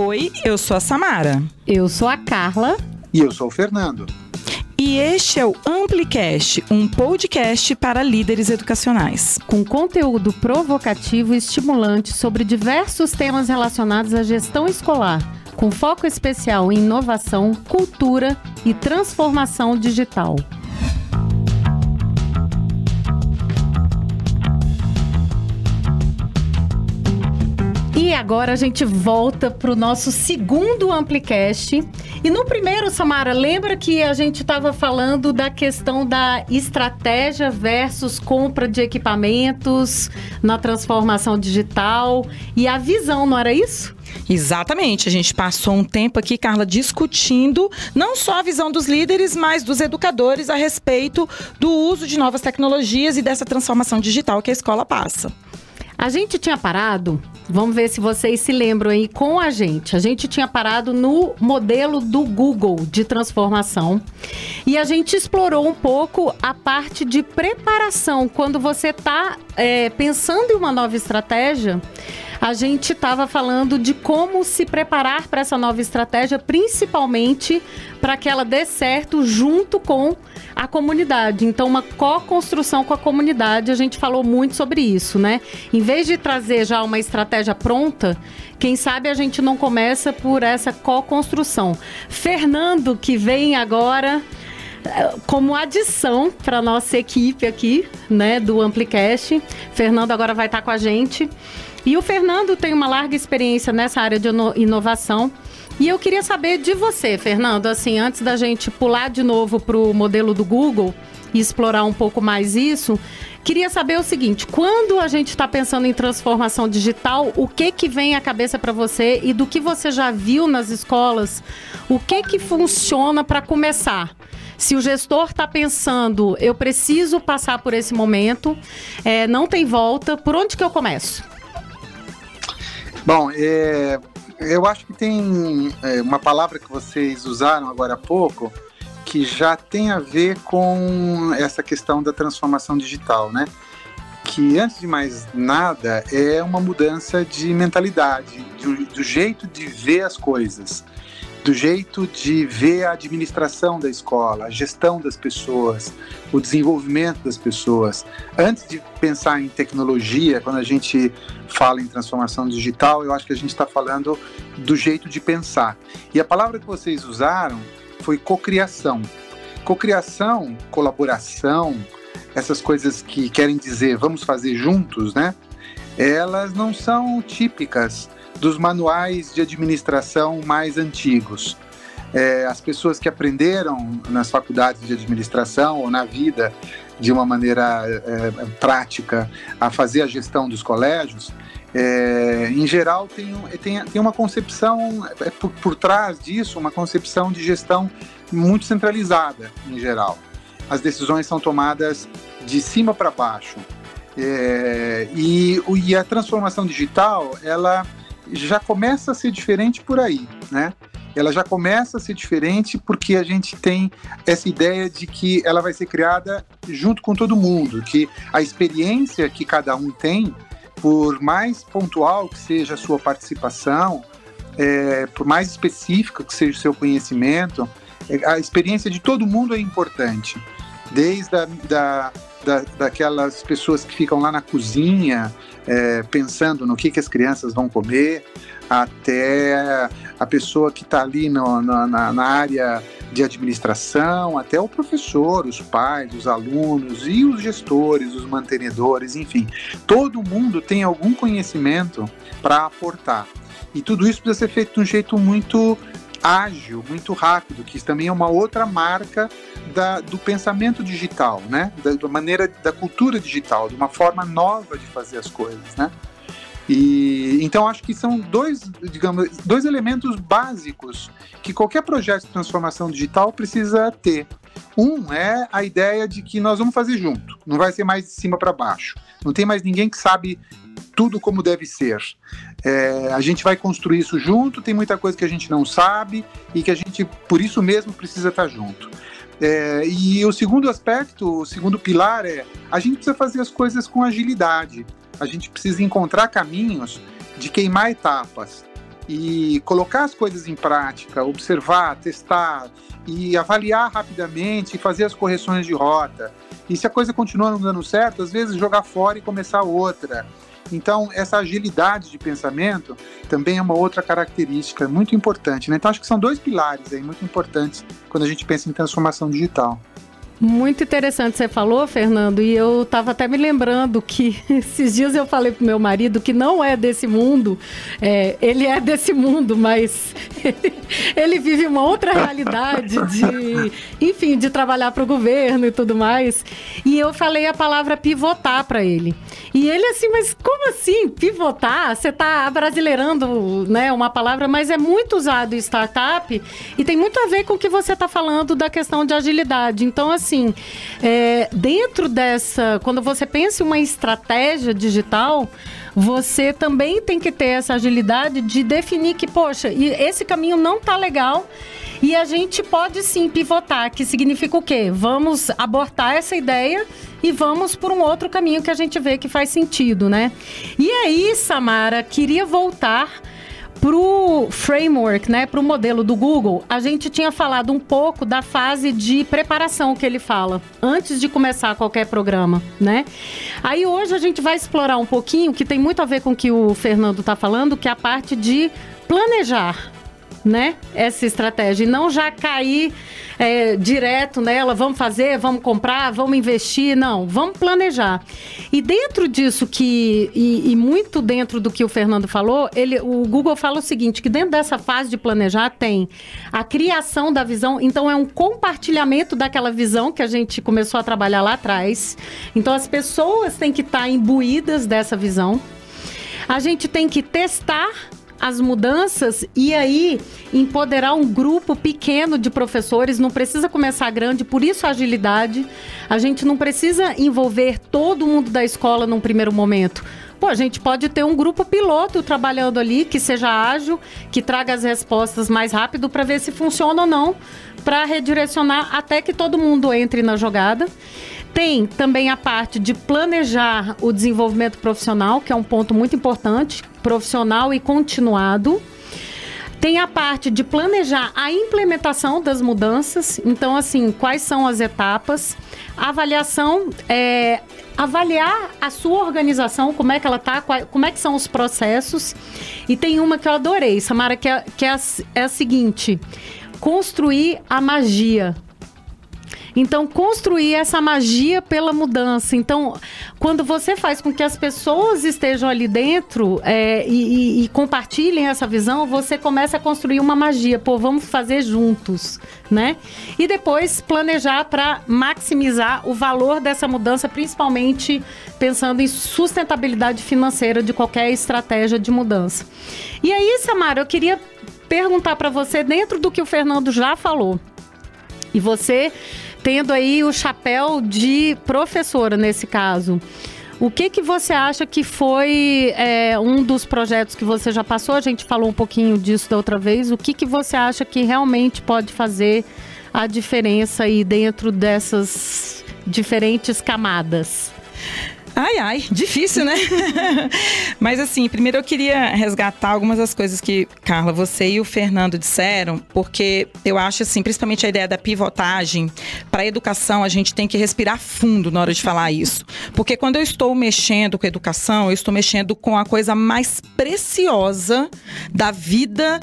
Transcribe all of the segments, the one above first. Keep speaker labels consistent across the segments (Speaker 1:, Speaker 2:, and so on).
Speaker 1: Oi, eu sou a Samara.
Speaker 2: Eu sou a Carla.
Speaker 3: E eu sou o Fernando.
Speaker 1: E este é o Amplicast, um podcast para líderes educacionais.
Speaker 2: Com conteúdo provocativo e estimulante sobre diversos temas relacionados à gestão escolar, com foco especial em inovação, cultura e transformação digital. Agora a gente volta para o nosso segundo Amplicast. E no primeiro, Samara, lembra que a gente estava falando da questão da estratégia versus compra de equipamentos na transformação digital e a visão, não era isso?
Speaker 1: Exatamente. A gente passou um tempo aqui, Carla, discutindo não só a visão dos líderes, mas dos educadores a respeito do uso de novas tecnologias e dessa transformação digital que a escola passa.
Speaker 2: A gente tinha parado, vamos ver se vocês se lembram aí com a gente. A gente tinha parado no modelo do Google de transformação e a gente explorou um pouco a parte de preparação. Quando você está é, pensando em uma nova estratégia, a gente estava falando de como se preparar para essa nova estratégia, principalmente para que ela dê certo junto com a comunidade. Então, uma co-construção com a comunidade, a gente falou muito sobre isso, né? Em vez de trazer já uma estratégia pronta, quem sabe a gente não começa por essa co-construção. Fernando, que vem agora como adição para nossa equipe aqui, né, do Amplicast. Fernando agora vai estar com a gente. E o Fernando tem uma larga experiência nessa área de inovação. E eu queria saber de você, Fernando, assim, antes da gente pular de novo para o modelo do Google e explorar um pouco mais isso, queria saber o seguinte: quando a gente está pensando em transformação digital, o que que vem à cabeça para você e do que você já viu nas escolas, o que que funciona para começar? Se o gestor está pensando, eu preciso passar por esse momento, é, não tem volta, por onde que eu começo?
Speaker 3: Bom, é, eu acho que tem é, uma palavra que vocês usaram agora há pouco que já tem a ver com essa questão da transformação digital, né? Que antes de mais nada é uma mudança de mentalidade, do, do jeito de ver as coisas do jeito de ver a administração da escola, a gestão das pessoas, o desenvolvimento das pessoas. Antes de pensar em tecnologia, quando a gente fala em transformação digital, eu acho que a gente está falando do jeito de pensar. E a palavra que vocês usaram foi cocriação. Cocriação, colaboração, essas coisas que querem dizer vamos fazer juntos, né? Elas não são típicas dos manuais de administração mais antigos. É, as pessoas que aprenderam nas faculdades de administração ou na vida de uma maneira é, prática a fazer a gestão dos colégios, é, em geral tem, tem, tem uma concepção é, por, por trás disso, uma concepção de gestão muito centralizada em geral. As decisões são tomadas de cima para baixo. É, e, e a transformação digital, ela já começa a ser diferente por aí, né? Ela já começa a ser diferente porque a gente tem essa ideia de que ela vai ser criada junto com todo mundo, que a experiência que cada um tem, por mais pontual que seja a sua participação, é, por mais específica que seja o seu conhecimento, é, a experiência de todo mundo é importante. Desde a, da, da, daquelas pessoas que ficam lá na cozinha, é, pensando no que, que as crianças vão comer, até a pessoa que está ali no, na, na área de administração, até o professor, os pais, os alunos e os gestores, os mantenedores, enfim, todo mundo tem algum conhecimento para aportar. E tudo isso precisa ser feito de um jeito muito ágil, muito rápido, que também é uma outra marca da, do pensamento digital, né? Da, da, maneira da cultura digital, de uma forma nova de fazer as coisas, né? E então acho que são dois, digamos, dois elementos básicos que qualquer projeto de transformação digital precisa ter. Um é a ideia de que nós vamos fazer junto, não vai ser mais de cima para baixo. Não tem mais ninguém que sabe tudo como deve ser. É, a gente vai construir isso junto, tem muita coisa que a gente não sabe e que a gente, por isso mesmo, precisa estar junto. É, e o segundo aspecto, o segundo pilar é a gente precisa fazer as coisas com agilidade. A gente precisa encontrar caminhos de queimar etapas. e colocar as coisas em prática, observar, testar e avaliar rapidamente e fazer as correções de rota. E se a coisa continua não dando certo, às vezes jogar fora e começar outra. Então, essa agilidade de pensamento também é uma outra característica muito importante. Né? Então, acho que são dois pilares aí muito importantes quando a gente pensa em transformação digital.
Speaker 2: Muito interessante você falou, Fernando, e eu estava até me lembrando que esses dias eu falei pro meu marido que não é desse mundo, é, ele é desse mundo, mas ele, ele vive uma outra realidade de, enfim, de trabalhar para o governo e tudo mais. E eu falei a palavra pivotar para ele. E ele assim, mas como assim pivotar? Você está brasileirando, né, uma palavra, mas é muito usado em startup e tem muito a ver com o que você está falando da questão de agilidade. Então, assim, assim, é, dentro dessa, quando você pensa em uma estratégia digital, você também tem que ter essa agilidade de definir que, poxa, esse caminho não tá legal. E a gente pode sim pivotar, que significa o quê? Vamos abortar essa ideia e vamos por um outro caminho que a gente vê que faz sentido, né? E aí, Samara, queria voltar para o framework, né, para o modelo do Google, a gente tinha falado um pouco da fase de preparação que ele fala, antes de começar qualquer programa, né? Aí hoje a gente vai explorar um pouquinho, que tem muito a ver com o que o Fernando está falando, que é a parte de planejar, né, essa estratégia, e não já cair é, direto nela, vamos fazer, vamos comprar, vamos investir. Não, vamos planejar. E dentro disso que, e, e, muito dentro do que o Fernando falou, ele, o Google fala o seguinte, que dentro dessa fase de planejar tem a criação da visão, então é um compartilhamento daquela visão que a gente começou a trabalhar lá atrás. Então as pessoas têm que estar imbuídas dessa visão. A gente tem que testar as mudanças e aí empoderar um grupo pequeno de professores, não precisa começar grande, por isso a agilidade. A gente não precisa envolver todo mundo da escola num primeiro momento. Pô, a gente pode ter um grupo piloto trabalhando ali que seja ágil, que traga as respostas mais rápido para ver se funciona ou não, para redirecionar até que todo mundo entre na jogada. Tem também a parte de planejar o desenvolvimento profissional, que é um ponto muito importante, profissional e continuado. Tem a parte de planejar a implementação das mudanças. Então, assim, quais são as etapas? Avaliação é avaliar a sua organização, como é que ela está, como é que são os processos. E tem uma que eu adorei, Samara, que é, que é, a, é a seguinte: construir a magia. Então, construir essa magia pela mudança. Então, quando você faz com que as pessoas estejam ali dentro é, e, e, e, compartilhem essa visão, você começa a construir uma magia. Pô, vamos fazer juntos, né? E depois planejar para maximizar o valor dessa mudança, principalmente pensando em sustentabilidade financeira de qualquer estratégia de mudança. E aí, Samara, eu queria perguntar para você, dentro do que o Fernando já falou, e você tendo aí o chapéu de professora nesse caso. O que, que você acha que foi é, um dos projetos que você já passou? A gente falou um pouquinho disso da outra vez. O que, que você acha que realmente pode fazer a diferença aí dentro dessas diferentes camadas?
Speaker 1: Ai, ai, difícil, né? Mas assim, primeiro eu queria resgatar algumas das coisas que, Carla, você e o Fernando disseram, porque eu acho assim, principalmente a ideia da pivotagem, para a educação a gente tem que respirar fundo na hora de falar isso. Porque quando eu estou mexendo com a educação, eu estou mexendo com a coisa mais preciosa da vida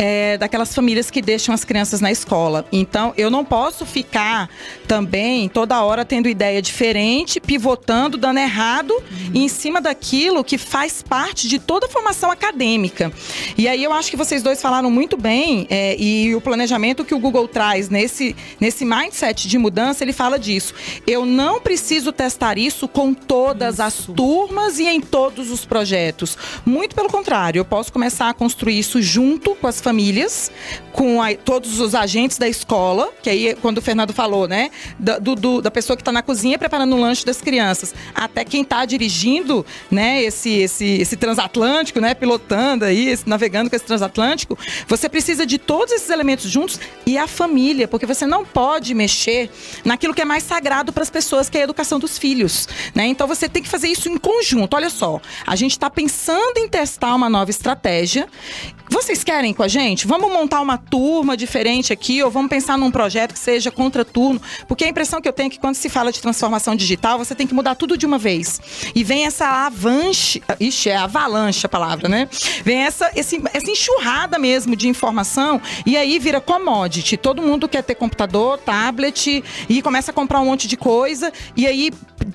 Speaker 1: é, daquelas famílias que deixam as crianças na escola. Então, eu não posso ficar também toda hora tendo ideia diferente, pivotando, dando errado uhum. em cima daquilo que faz parte de toda a formação acadêmica. E aí eu acho que vocês dois falaram muito bem é, e o planejamento que o Google traz nesse, nesse mindset de mudança, ele fala disso. Eu não preciso testar isso com todas isso. as turmas e em todos os projetos. Muito pelo contrário, eu posso começar a construir isso junto com as famílias famílias, com a, todos os agentes da escola, que aí quando o Fernando falou, né, do, do, da pessoa que está na cozinha preparando o lanche das crianças, até quem está dirigindo, né, esse, esse, esse transatlântico, né, pilotando aí, navegando com esse transatlântico, você precisa de todos esses elementos juntos e a família, porque você não pode mexer naquilo que é mais sagrado para as pessoas, que é a educação dos filhos, né? Então você tem que fazer isso em conjunto. Olha só, a gente está pensando em testar uma nova estratégia vocês querem com a gente? Vamos montar uma turma diferente aqui, ou vamos pensar num projeto que seja contra turno? Porque a impressão que eu tenho é que quando se fala de transformação digital, você tem que mudar tudo de uma vez. E vem essa avalanche, ixi, é avalanche a palavra, né? Vem essa, esse, essa enxurrada mesmo de informação, e aí vira commodity. Todo mundo quer ter computador, tablet, e começa a comprar um monte de coisa, e aí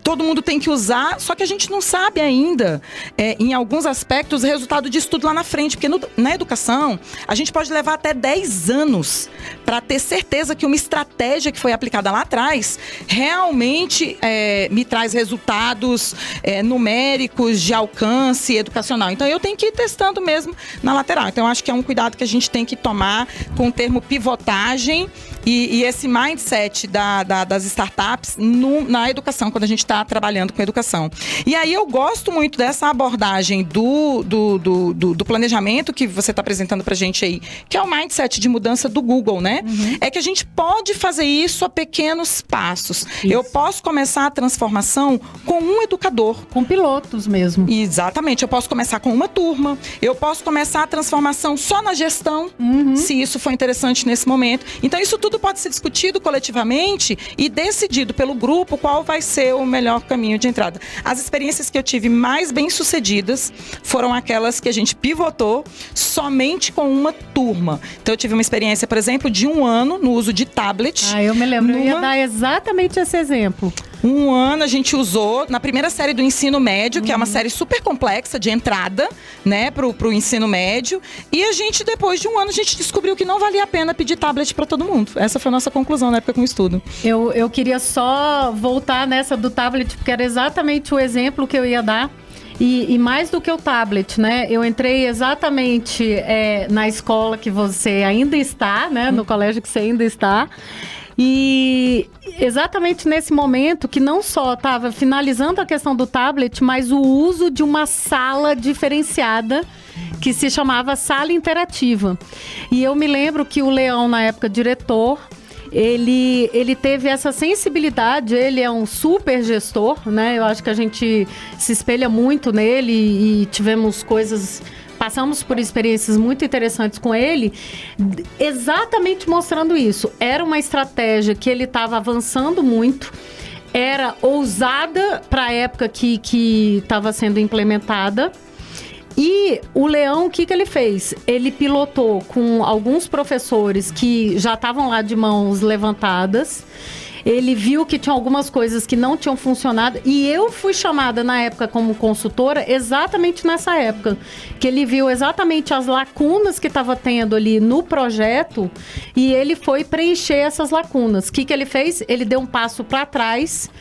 Speaker 1: todo mundo tem que usar, só que a gente não sabe ainda, é, em alguns aspectos, o resultado disso tudo lá na frente, porque no, na educação, a gente pode levar até 10 anos para ter certeza que uma estratégia que foi aplicada lá atrás realmente é, me traz resultados é, numéricos de alcance educacional. Então, eu tenho que ir testando mesmo na lateral. Então, acho que é um cuidado que a gente tem que tomar com o termo pivotagem e, e esse mindset da, da, das startups no, na educação, quando a gente está trabalhando com educação. E aí eu gosto muito dessa abordagem do, do, do, do, do planejamento que você está apresentando para gente aí, que é o mindset de mudança do Google, né? Uhum. É que a gente pode fazer isso a pequenos passos. Isso. Eu posso começar a transformação com um educador.
Speaker 2: Com pilotos mesmo.
Speaker 1: Exatamente. Eu posso começar com uma turma. Eu posso começar a transformação só na gestão, uhum. se isso for interessante nesse momento. Então, isso tudo tudo pode ser discutido coletivamente e decidido pelo grupo qual vai ser o melhor caminho de entrada. As experiências que eu tive mais bem sucedidas foram aquelas que a gente pivotou somente com uma turma. Então eu tive uma experiência, por exemplo, de um ano no uso de tablet.
Speaker 2: Ah, eu me lembro, numa... eu ia dar exatamente esse exemplo.
Speaker 1: Um ano a gente usou na primeira série do ensino médio, que uhum. é uma uhum. série super complexa de entrada, né, pro, pro ensino médio. E a gente, depois de um ano, a gente descobriu que não valia a pena pedir tablet para todo mundo. Essa foi a nossa conclusão na época com o estudo.
Speaker 2: Eu, eu queria só voltar nessa do tablet, porque era exatamente o exemplo que eu ia dar. E, e, mais do que o tablet, né? Eu entrei exatamente é, na escola que você ainda está, né? No colégio que você ainda está. E exatamente nesse momento que não só estava finalizando a questão do tablet, mas o uso de uma sala diferenciada que se chamava sala interativa. E eu me lembro que o Leão, na época diretor, ele, ele teve essa sensibilidade, ele é um super gestor, né? Eu acho que a gente se espelha muito nele e tivemos coisas passamos por experiências muito interessantes com ele, exatamente mostrando isso. Era uma estratégia que ele estava avançando muito, era ousada para a época que estava sendo implementada. E o Leão, o que, que ele fez? Ele pilotou com alguns professores que já estavam lá de mãos levantadas ele viu que tinha algumas coisas que não tinham funcionado e eu fui chamada na época como consultora exatamente nessa época, que ele viu exatamente as lacunas que estava tendo ali no projeto e ele foi preencher essas lacunas. O que, que ele fez? Ele deu um passo para trás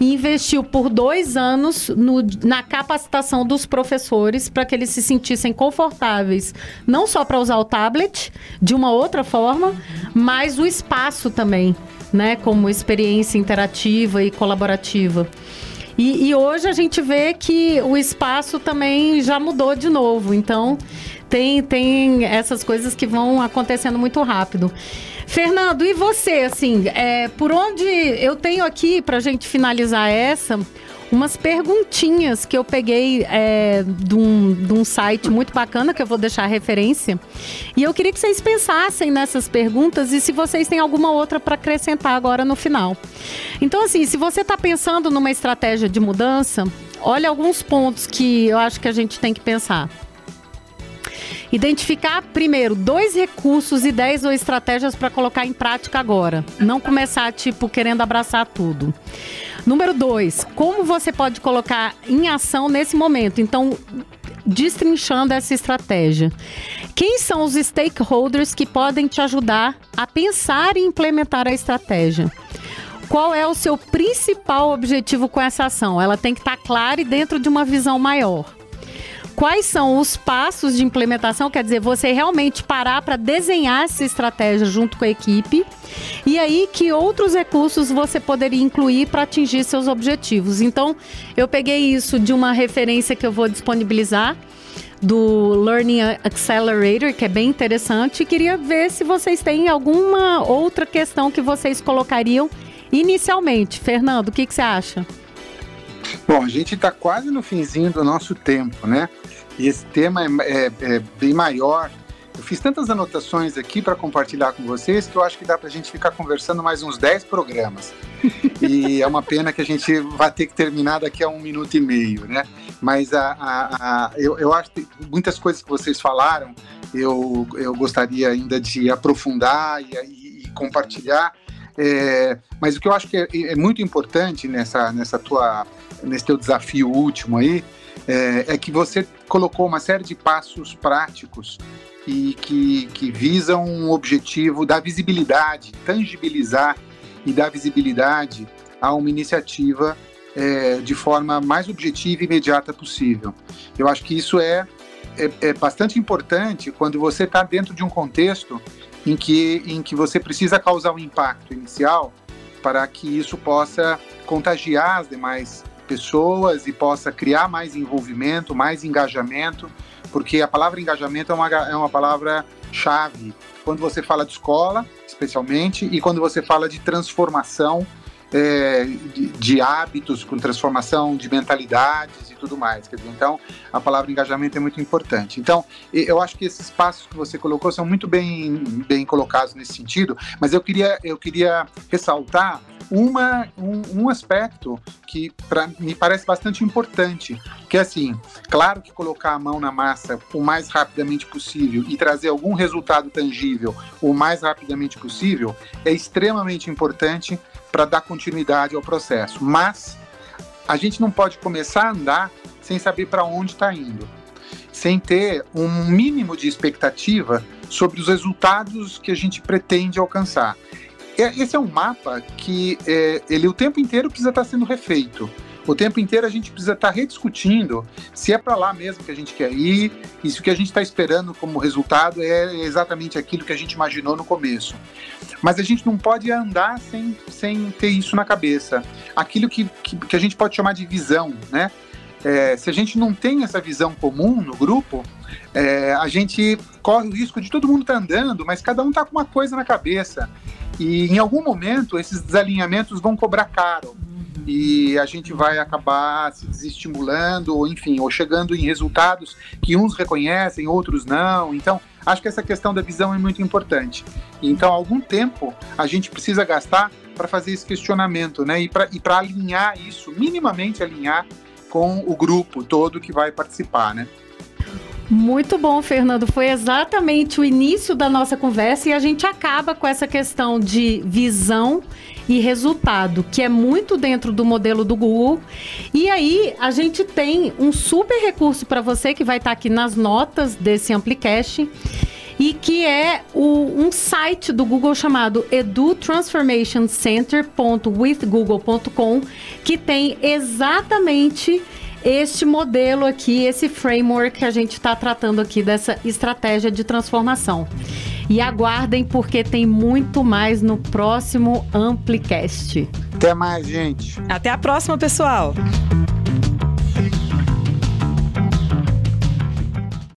Speaker 2: e investiu por dois anos no, na capacitação dos professores para que eles se sentissem confortáveis, não só para usar o tablet de uma outra forma, mas o espaço também né, como experiência interativa e colaborativa. E, e, hoje a gente vê que o espaço também já mudou de novo. Então, tem, tem essas coisas que vão acontecendo muito rápido. Fernando, e você, assim, é, por onde eu tenho aqui, para a gente finalizar essa, umas perguntinhas que eu peguei é, de, um, de um site muito bacana, que eu vou deixar a referência. E eu queria que vocês pensassem nessas perguntas e se vocês têm alguma outra para acrescentar agora no final. Então, assim, se você está pensando numa estratégia de mudança, olha alguns pontos que eu acho que a gente tem que pensar. Identificar primeiro dois recursos, ideias ou estratégias para colocar em prática agora. Não começar, tipo, querendo abraçar tudo. Número dois, como você pode colocar em ação nesse momento? Então, destrinchando essa estratégia. Quem são os stakeholders que podem te ajudar a pensar e implementar a estratégia? Qual é o seu principal objetivo com essa ação? Ela tem que estar clara e dentro de uma visão maior quais são os passos de implementação, quer dizer, você realmente parar para desenhar essa estratégia junto com a equipe. E aí, que outros recursos você poderia incluir para atingir seus objetivos? Então, eu peguei isso de uma referência que eu vou disponibilizar do Learning Accelerator, que é bem interessante. Queria ver se vocês têm alguma outra questão que vocês colocariam inicialmente. Fernando, o que, que você acha?
Speaker 3: Bom, a gente está quase no finzinho do nosso tempo, né? E esse tema é, é, é bem maior Eu fiz tantas anotações aqui para compartilhar com vocês que eu acho que dá para a gente ficar conversando mais uns 10 programas. e é uma pena que a gente vai ter que terminar daqui a um minuto e meio, né? Mas a, a, a eu, eu acho que muitas coisas que vocês falaram eu, eu gostaria ainda de aprofundar e, e, e compartilhar. É, mas o que eu acho que é, é, muito importante nessa, nessa tua, nesse teu desafio último aí é, é que você colocou uma série de passos práticos e que, que visam um objetivo da visibilidade, tangibilizar e dar visibilidade a uma iniciativa é, de forma mais objetiva e imediata possível. Eu acho que isso é, é, é bastante importante quando você está dentro de um contexto em que, em que você precisa causar um impacto inicial para que isso possa contagiar as demais pessoas e possa criar mais envolvimento, mais engajamento porque a palavra engajamento é uma, é uma palavra chave. Quando você fala de escola, especialmente, e quando você fala de transformação é, de, de, hábitos, com transformação de mentalidades tudo mais. Dizer, então, a palavra engajamento é muito importante. Então, eu acho que esses passos que você colocou são muito bem, bem colocados nesse sentido, mas eu queria, eu queria ressaltar uma, um, um aspecto que pra, me parece bastante importante, que é assim, claro que colocar a mão na massa o mais rapidamente possível e trazer algum resultado tangível o mais rapidamente possível é extremamente importante para dar continuidade ao processo. Mas a gente não pode começar a andar sem saber para onde está indo, sem ter um mínimo de expectativa sobre os resultados que a gente pretende alcançar. Esse é um mapa que é, ele o tempo inteiro precisa estar sendo refeito. O tempo inteiro a gente precisa estar rediscutindo se é para lá mesmo que a gente quer ir e se o que a gente está esperando como resultado é exatamente aquilo que a gente imaginou no começo. Mas a gente não pode andar sem, sem ter isso na cabeça. Aquilo que, que, que a gente pode chamar de visão, né? É, se a gente não tem essa visão comum no grupo, é, a gente corre o risco de todo mundo estar tá andando, mas cada um está com uma coisa na cabeça. E em algum momento esses desalinhamentos vão cobrar caro. E a gente vai acabar se desestimulando, ou enfim, ou chegando em resultados que uns reconhecem, outros não. Então, acho que essa questão da visão é muito importante. Então, algum tempo a gente precisa gastar para fazer esse questionamento, né? E para alinhar isso, minimamente alinhar com o grupo todo que vai participar, né?
Speaker 2: Muito bom, Fernando. Foi exatamente o início da nossa conversa e a gente acaba com essa questão de visão e resultado, que é muito dentro do modelo do Google. E aí a gente tem um super recurso para você que vai estar tá aqui nas notas desse Amplicast e que é o, um site do Google chamado edutransformationcenter.withgoogle.com que tem exatamente este modelo aqui, esse framework que a gente está tratando aqui dessa estratégia de transformação. E aguardem porque tem muito mais no próximo Amplicast.
Speaker 3: Até mais, gente.
Speaker 1: Até a próxima, pessoal.